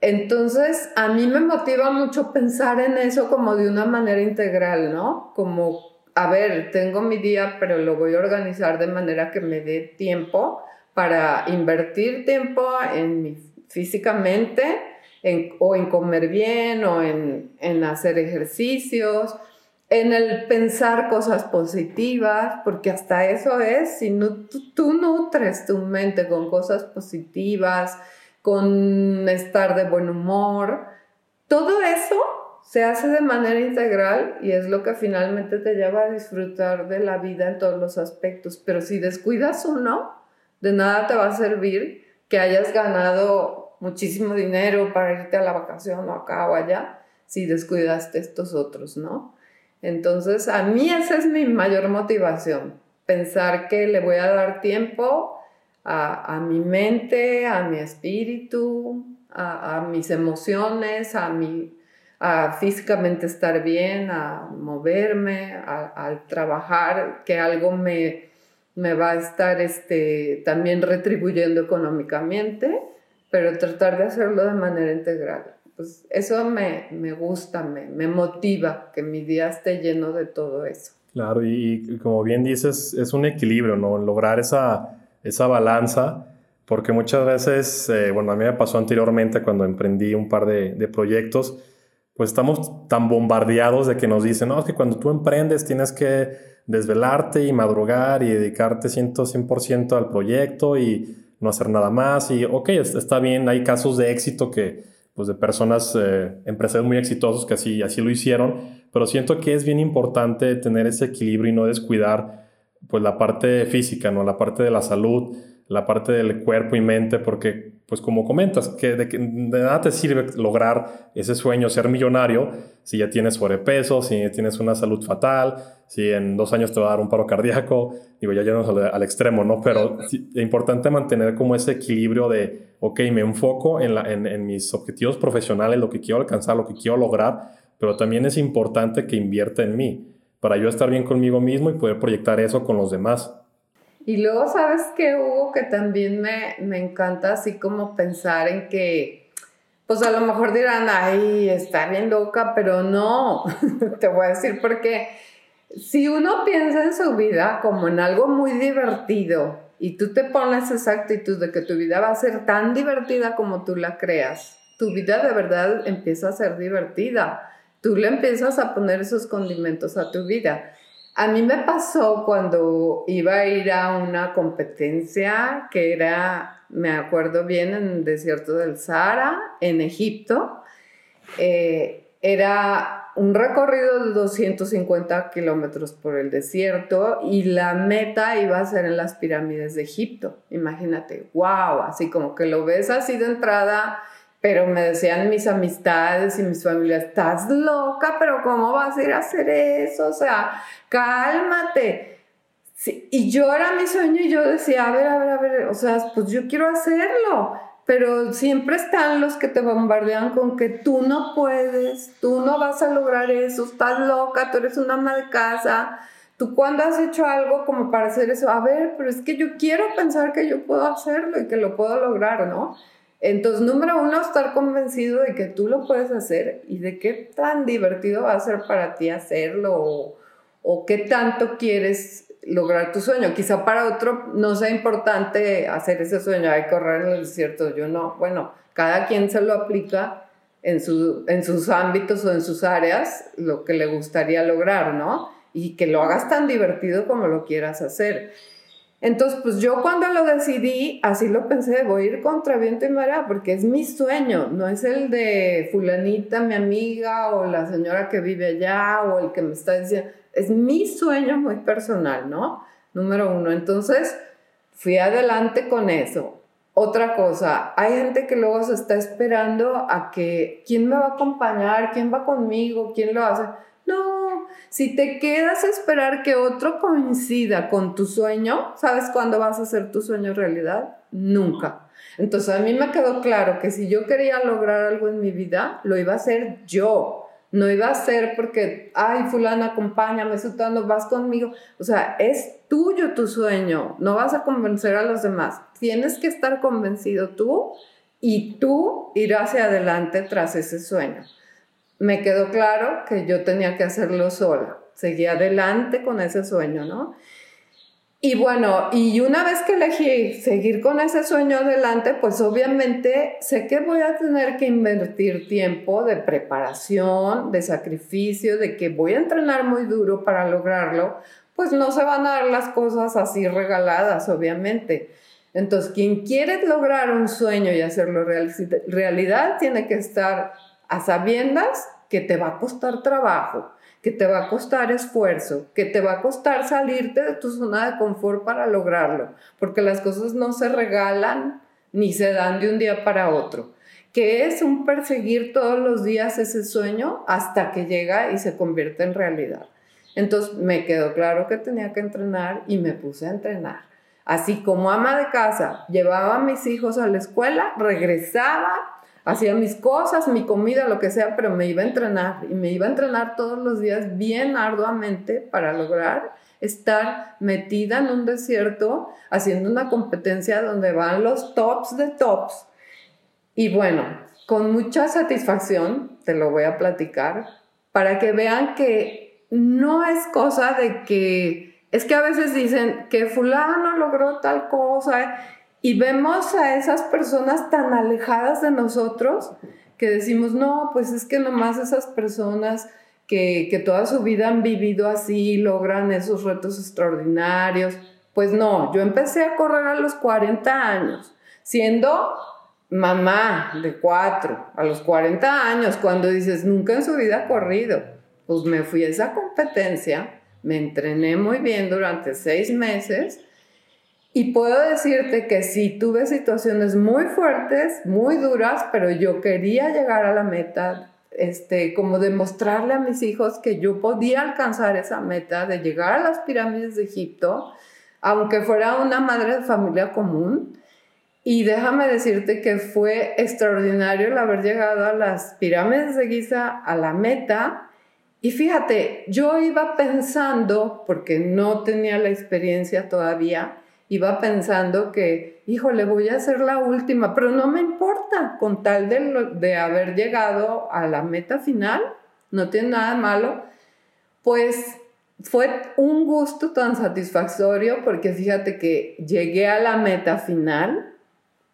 Entonces, a mí me motiva mucho pensar en eso como de una manera integral, ¿no? Como, a ver, tengo mi día, pero lo voy a organizar de manera que me dé tiempo para invertir tiempo en mi físicamente, o en comer bien o en, en hacer ejercicios en el pensar cosas positivas, porque hasta eso es, si no, tú, nutres tu mente con cosas positivas, con estar de buen humor, todo eso se hace de manera integral y es lo que finalmente te lleva a disfrutar de la vida en todos los aspectos. Pero si descuidas uno, de nada te va a servir que hayas ganado muchísimo dinero para irte a la vacación o acá o allá si descuidaste estos otros, ¿no? Entonces, a mí esa es mi mayor motivación, pensar que le voy a dar tiempo a, mi mente, a mi espíritu, a, mis emociones, a, mi, a físicamente estar bien, a moverme, a, trabajar, que algo me, me va a estar este, también retribuyendo económicamente, pero tratar de hacerlo de manera integral pues eso me, me gusta, me, me, motiva que mi día esté lleno de todo eso. Claro, y, como bien dices, es un equilibrio, ¿no? Lograr esa, esa balanza, porque muchas veces, eh, bueno, a mí me pasó anteriormente cuando emprendí un par de, proyectos, pues estamos tan bombardeados de que nos dicen, no, es que cuando tú emprendes tienes que desvelarte y madrugar y dedicarte 100%, 100 al proyecto y no hacer nada más. Y, ok, está bien, hay casos de éxito que pues de personas, eh, empresarios muy exitosos que así, así lo hicieron, pero siento que es bien importante tener ese equilibrio y no descuidar pues la parte física, ¿no? La parte de la salud, la parte del cuerpo y mente, porque pues como comentas, que de, de nada te sirve lograr ese sueño, ser millonario, si ya tienes sobrepeso, si tienes una salud fatal, si en dos años te va a dar un paro cardíaco, digo, ya llegamos al, al extremo, ¿no? Pero es importante mantener como ese equilibrio de, ok, me enfoco en, la, en, en, mis objetivos profesionales, lo que quiero alcanzar, lo que quiero lograr, pero también es importante que invierta en mí, para yo estar bien conmigo mismo y poder proyectar eso con los demás. Y luego, ¿sabes qué, Hugo? Que también me, me encanta así como pensar en que, pues a lo mejor dirán, ay, está bien loca, pero no, te voy a decir porque si uno piensa en su vida como en algo muy divertido y tú te pones esa actitud de que tu vida va a ser tan divertida como tú la creas, tu vida de verdad empieza a ser divertida. Tú le empiezas a poner esos condimentos a tu vida. A mí me pasó cuando iba a ir a una competencia que era, me acuerdo bien, en el desierto del Sahara, en Egipto. Eh, era un recorrido de 250 kilómetros por el desierto y la meta iba a ser en las pirámides de Egipto. Imagínate, wow, así como que lo ves así de entrada pero me decían mis amistades y mis familias, estás loca, pero ¿cómo vas a ir a hacer eso? O sea, cálmate. y yo era mi sueño y yo decía, a ver, a ver, a ver, o sea, pues yo quiero hacerlo, pero siempre están los que te bombardean con que tú no puedes, tú no vas a lograr eso, estás loca, tú eres una ama de casa. ¿Tú cuándo has hecho algo como para hacer eso? A ver, pero es que yo quiero pensar que yo puedo hacerlo y que lo puedo lograr, ¿no? Entonces, número uno, estar convencido de que tú lo puedes hacer y de qué tan divertido va a ser para ti hacerlo o, qué tanto quieres lograr tu sueño. Quizá para otro no sea importante hacer ese sueño, hay correr en el desierto, yo no. Bueno, cada quien se lo aplica en, en sus ámbitos o en sus áreas, lo que le gustaría lograr, ¿no? Y que lo hagas tan divertido como lo quieras hacer. Entonces, pues yo cuando lo decidí, así lo pensé, voy a ir contra viento y marea, porque es mi sueño, no es el de fulanita, mi amiga, o la señora que vive allá, o el que me está diciendo, es mi sueño muy personal, ¿no? Número uno. Entonces, fui adelante con eso. Otra cosa, hay gente que luego se está esperando a que, ¿quién me va a acompañar? ¿Quién va conmigo? ¿Quién lo hace? No, si te quedas a esperar que otro coincida con tu sueño, ¿sabes cuándo vas a hacer tu sueño realidad? Nunca. Entonces a mí me quedó claro que si yo quería lograr algo en mi vida, lo iba a hacer yo. No iba a ser porque, ay, fulana, acompáñame, sutando, vas conmigo. O sea, es tuyo tu sueño. No vas a convencer a los demás. Tienes que estar convencido tú y tú ir hacia adelante tras ese sueño me quedó claro que yo tenía que hacerlo sola. Seguí adelante con ese sueño, ¿no? Y bueno, y una vez que elegí seguir con ese sueño adelante, pues obviamente sé que voy a tener que invertir tiempo de preparación, de sacrificio, de que voy a entrenar muy duro para lograrlo, pues no se van a dar las cosas así regaladas, obviamente. Entonces, quien quiere lograr un sueño y hacerlo realidad, tiene que estar a sabiendas que te va a costar trabajo, que te va a costar esfuerzo, que te va a costar salirte de tu zona de confort para lograrlo, porque las cosas no se regalan ni se dan de un día para otro, que es un perseguir todos los días ese sueño hasta que llega y se convierte en realidad. Entonces me quedó claro que tenía que entrenar y me puse a entrenar. Así como ama de casa, llevaba a mis hijos a la escuela, regresaba, hacía mis cosas, mi comida, lo que sea, pero me iba a entrenar y me iba a entrenar todos los días bien arduamente para lograr estar metida en un desierto haciendo una competencia donde van los tops de tops. Y bueno, con mucha satisfacción, te lo voy a platicar, para que vean que no es cosa de que, es que a veces dicen que fulano logró tal cosa y vemos a esas personas tan alejadas de nosotros que decimos, no, pues es que nomás esas personas que, que toda su vida han vivido así logran esos retos extraordinarios. Pues no, yo empecé a correr a los 40 años, siendo mamá de cuatro, a los 40 años, cuando dices, nunca en su vida ha corrido pues me fui a esa competencia, me entrené muy bien durante seis meses y puedo decirte que sí tuve situaciones muy fuertes, muy duras, pero yo quería llegar a la meta, este, como demostrarle a mis hijos que yo podía alcanzar esa meta de llegar a las pirámides de Egipto, aunque fuera una madre de familia común. Y déjame decirte que fue extraordinario el haber llegado a las pirámides de Giza, a la meta, y fíjate, yo iba pensando, porque no tenía la experiencia todavía, iba pensando que, híjole, voy a ser la última, pero no me importa, con tal de, de haber llegado a la meta final, no tiene nada malo, pues fue un gusto tan satisfactorio porque fíjate que llegué a la meta final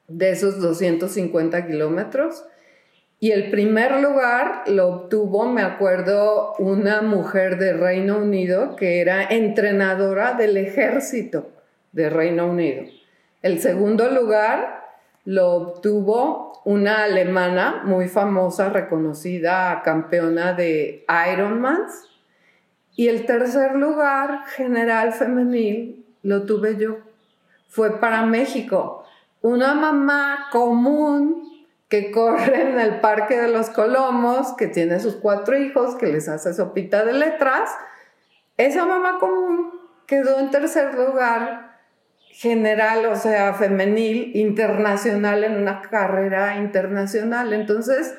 de esos 250 kilómetros y el primer lugar lo obtuvo, me acuerdo, una mujer de Reino Unido que era entrenadora del ejército de Reino Unido. El segundo lugar lo obtuvo una alemana muy famosa, reconocida, campeona de Ironman. Y el tercer lugar, general femenil, lo tuve yo. Fue para México. Una mamá común que corre en el Parque de los Colomos, que tiene sus cuatro hijos, que les hace sopita de letras. Esa mamá común quedó en tercer lugar general, o sea, femenil, internacional, en una carrera internacional. Entonces,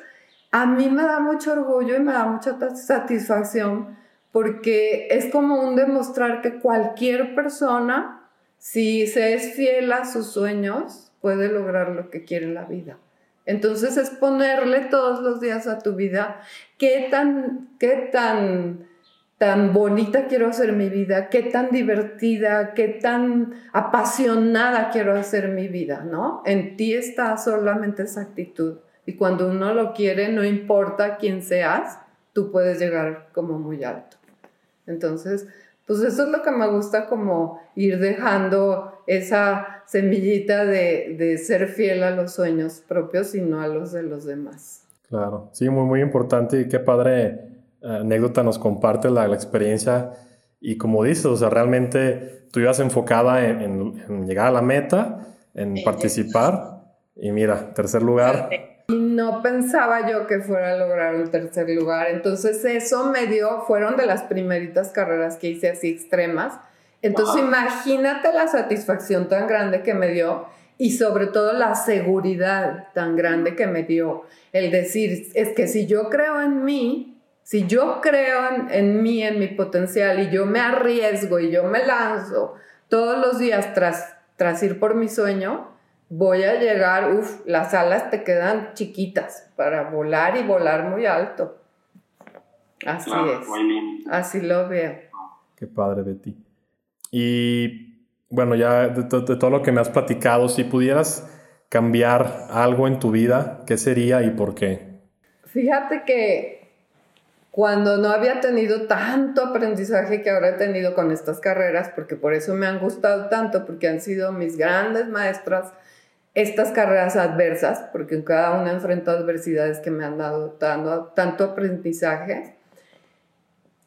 a mí me da mucho orgullo y me da mucha satisfacción porque es como un demostrar que cualquier persona, si se es fiel a sus sueños, puede lograr lo que quiere en la vida. Entonces es ponerle todos los días a tu vida qué tan, qué tan, tan bonita quiero hacer mi vida, qué tan divertida, qué tan apasionada quiero hacer mi vida, ¿no? En ti está solamente esa actitud. Y cuando uno lo quiere, no importa quién seas, tú puedes llegar como muy alto. Entonces, pues eso es lo que me gusta como ir dejando esa semillita de, ser fiel a los sueños propios y no a los de los demás. Claro, sí, muy, muy importante y qué padre anécdota nos comparte la, experiencia y como dices, o sea, realmente tú ibas enfocada en, llegar a la meta, en participar y mira, tercer lugar. Y no pensaba yo que fuera a lograr un tercer lugar. Entonces eso me dio, fueron de las primeritas carreras que hice así extremas. Entonces imagínate la satisfacción tan grande que me dio y sobre todo la seguridad tan grande que me dio. El decir, es que si yo creo en mí, si yo creo en, en mí, en mi potencial y yo me arriesgo y yo me lanzo todos los días tras, tras ir por mi sueño, voy a llegar, uff, las alas te quedan chiquitas para volar y volar muy alto. Así es. Así lo veo. Qué padre, Betty. Y bueno, ya de, todo lo que me has platicado, si pudieras cambiar algo en tu vida, ¿qué sería y por qué? Fíjate que cuando no había tenido tanto aprendizaje que ahora he tenido con estas carreras, porque por eso me han gustado tanto, porque han sido mis grandes maestras, estas carreras adversas, porque en cada una enfrento adversidades que me han dado tanto aprendizaje.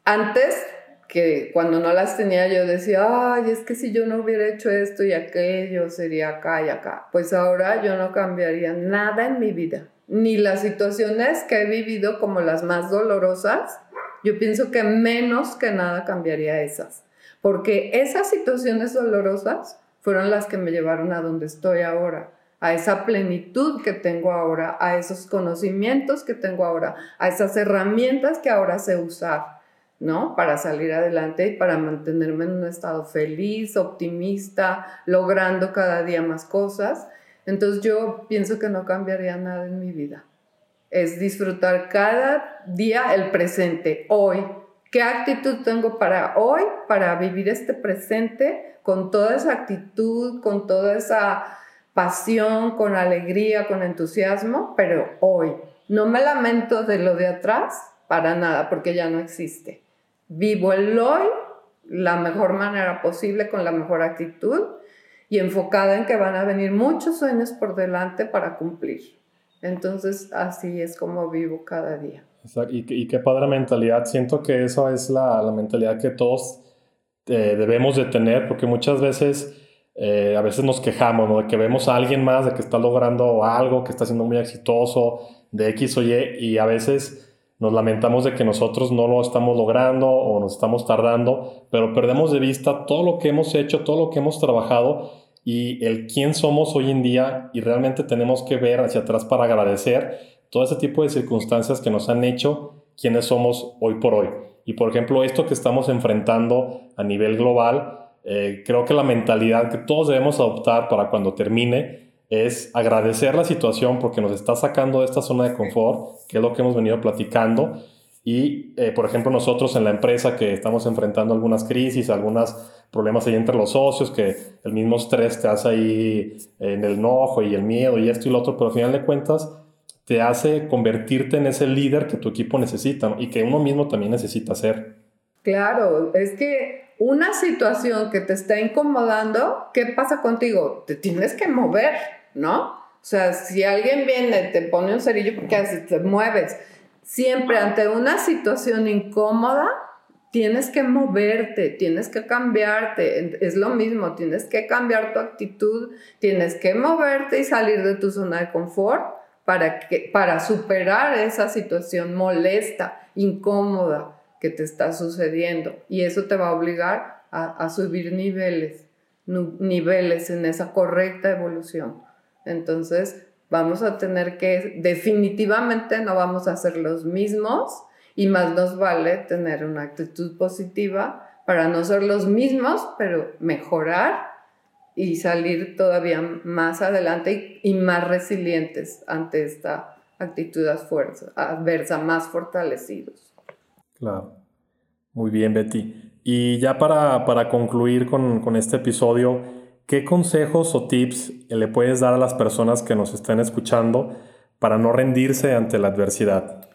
Antes que cuando no las tenía yo decía, ay, es que si yo no hubiera hecho esto y aquello, sería acá y acá. Pues ahora yo no cambiaría nada en mi vida, ni las situaciones que he vivido como las más dolorosas, yo pienso que menos que nada cambiaría esas, porque esas situaciones dolorosas fueron las que me llevaron a donde estoy ahora a esa plenitud que tengo ahora, a esos conocimientos que tengo ahora, a esas herramientas que ahora sé usar. ¿no? Para salir adelante y para mantenerme en un estado feliz, optimista, logrando cada día más cosas. Entonces yo pienso que no cambiaría nada en mi vida. Es disfrutar cada día el presente, hoy. ¿Qué actitud tengo para hoy, para vivir este presente con toda esa actitud, con toda esa pasión, con alegría, con entusiasmo, pero hoy? No me lamento de lo de atrás para nada, porque ya no existe vivo el hoy la mejor manera posible, con la mejor actitud y enfocada en que van a venir muchos sueños por delante para cumplir. Entonces, así es como vivo cada día. Y, qué padre mentalidad. Siento que eso es la, mentalidad que todos eh, debemos de tener, porque muchas veces, eh, a veces nos quejamos. De que vemos a alguien más, de que está logrando algo, que está siendo muy exitoso, de X o Y, y a veces nos lamentamos de que nosotros no lo estamos logrando o nos estamos tardando, pero perdemos de vista todo lo que hemos hecho, todo lo que hemos trabajado y el quién somos hoy en día y realmente tenemos que ver hacia atrás para agradecer todo ese tipo de circunstancias que nos han hecho quiénes somos hoy por hoy. Y por ejemplo, esto que estamos enfrentando a nivel global, eh, creo que la mentalidad que todos debemos adoptar para cuando termine es agradecer la situación porque nos está sacando de esta zona de confort, que es lo que hemos venido platicando. Y, eh, por ejemplo, nosotros en la empresa que estamos enfrentando algunas crisis, algunos problemas ahí entre los socios, que el mismo estrés te hace ahí en el enojo y el miedo y esto y lo otro, pero al final de cuentas te hace convertirte en ese líder que tu equipo necesita y que uno mismo también necesita ser. Claro, es que una situación que te está incomodando, ¿qué pasa contigo? Te tienes que mover ¿no? O sea, si alguien viene, te pone un cerillo, ¿qué haces? Te mueves. Siempre ante una situación incómoda, tienes que moverte, tienes que cambiarte. Es lo mismo, tienes que cambiar tu actitud, tienes que moverte y salir de tu zona de confort para, que, para superar esa situación molesta, incómoda que te está sucediendo. Y eso te va a obligar a, subir niveles, niveles en esa correcta evolución. Entonces, vamos a tener que, definitivamente no vamos a ser los mismos y más nos vale tener una actitud positiva para no ser los mismos, pero mejorar y salir todavía más adelante y, más resilientes ante esta actitud adversa, más fortalecidos. Claro. Muy bien, Betty. Y ya para, concluir con, con este episodio, ¿Qué consejos o tips le puedes dar a las personas que nos están escuchando para no rendirse ante la adversidad?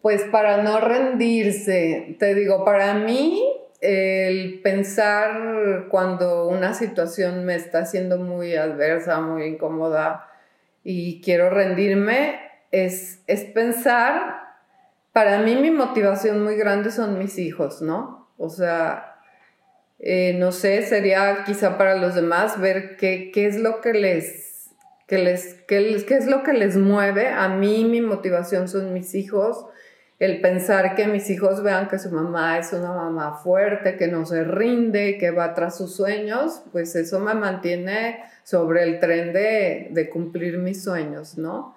Pues para no rendirse, te digo, para mí el pensar cuando una situación me está haciendo muy adversa, muy incómoda y quiero rendirme, es, es pensar, para mí mi motivación muy grande son mis hijos, ¿no? O sea, eh, no sé, sería quizá para los demás ver qué, qué es lo que les, les, es lo que les mueve. A mí mi motivación son mis hijos, el pensar que mis hijos vean que su mamá es una mamá fuerte, que no se rinde, que va tras sus sueños, pues eso me mantiene sobre el tren de, de cumplir mis sueños, ¿no?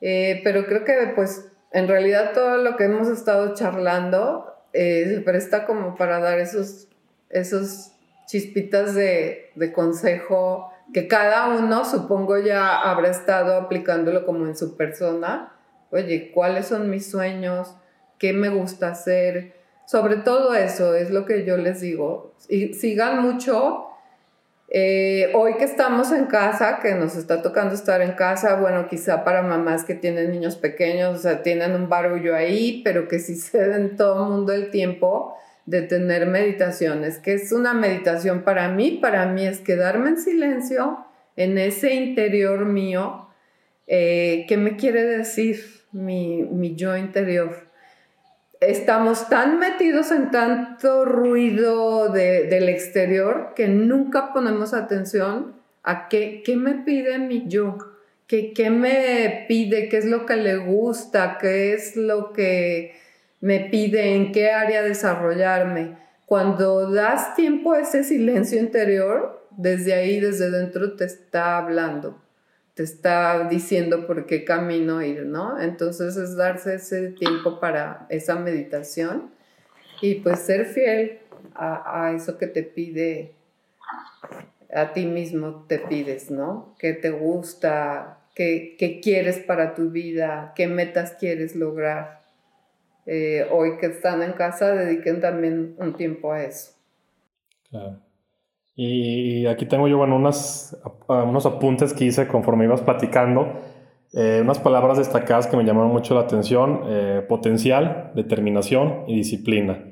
Eh, pero creo que pues en realidad todo lo que hemos estado charlando eh, se presta como para dar esos esos chispitas de, consejo que cada uno, supongo, ya habrá estado aplicándolo como en su persona. Oye, ¿cuáles son mis sueños? ¿Qué me gusta hacer? Sobre todo eso es lo que yo les digo. Y sigan mucho Eh, hoy que estamos en casa, que nos está tocando estar en casa, bueno, quizá para mamás que tienen niños pequeños, o sea, tienen un barullo ahí, pero que sí se den todo el mundo el tiempo de tener meditaciones, que es una meditación para mí, para mí es quedarme en silencio en ese interior mío, eh, ¿qué me quiere decir mi, mi yo interior? Estamos tan metidos en tanto ruido del exterior que nunca ponemos atención a qué, qué me pide mi yo, qué, qué me pide, qué es lo que le gusta, qué es lo que me pide, en qué área desarrollarme. Cuando das tiempo a ese silencio interior, desde ahí, desde dentro, te está hablando te está diciendo por qué camino ir, ¿no? Entonces es darse ese tiempo para esa meditación y pues ser fiel a, eso que te pide, a ti mismo te pides, ¿no? ¿Qué te gusta? ¿Qué, quieres para tu vida? ¿Qué metas quieres lograr? Eh, hoy que están en casa, dediquen también un tiempo a eso. Claro. Y aquí tengo yo, bueno, unas, unos apuntes que hice conforme ibas platicando. Eh, unas palabras destacadas que me llamaron mucho la atención, eh, potencial, determinación y disciplina.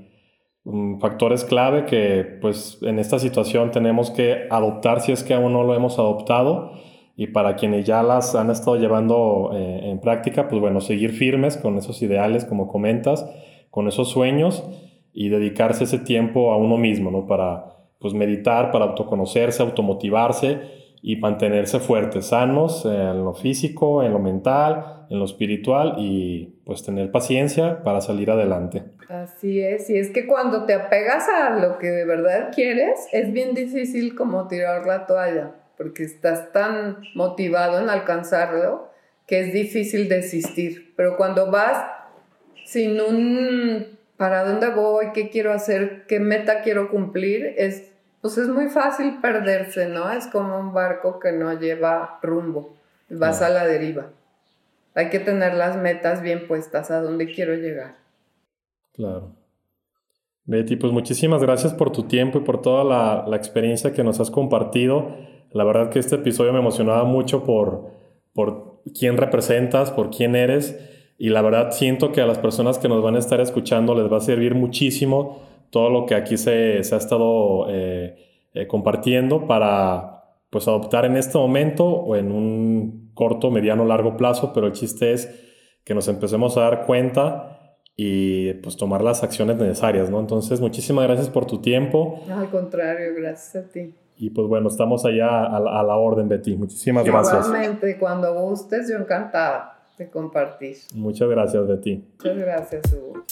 factores clave que pues en esta situación tenemos que adoptar si es que aún no lo hemos adoptado y para quienes ya las han estado llevando eh, en práctica, pues bueno, seguir firmes con esos ideales como comentas, con esos sueños y dedicarse ese tiempo a uno mismo, ¿no? Para, pues meditar para autoconocerse, automotivarse y mantenerse fuertes, sanos en lo físico, en lo mental, en lo espiritual y pues tener paciencia para salir adelante. Así es, y es que cuando te apegas a lo que de verdad quieres, es bien difícil como tirar la toalla, porque estás tan motivado en alcanzarlo que es difícil desistir, pero cuando vas sin un para dónde voy, qué quiero hacer, qué meta quiero cumplir, es pues es muy fácil perderse, ¿no? Es como un barco que no lleva rumbo, vas a la deriva. Hay que tener las metas bien puestas a dónde quiero llegar. Claro. Betty, pues muchísimas gracias por tu tiempo y por toda la, la, experiencia que nos has compartido. La verdad que este episodio me emocionaba mucho por, por quién representas, por quién eres. Y la verdad siento que a las personas que nos van a estar escuchando les va a servir muchísimo todo lo que aquí se, se ha estado eh, eh, compartiendo para pues adoptar en este momento o en un corto, mediano, largo plazo, pero el chiste es que nos empecemos a dar cuenta y pues tomar las acciones necesarias, ¿no? Entonces, muchísimas gracias por tu tiempo. al contrario, gracias a ti. Y pues bueno, estamos allá a la, a la orden, Betty. Muchísimas gracias. Igualmente, cuando gustes, yo encantada de compartir. Muchas gracias, Betty. Muchas gracias, Hugo.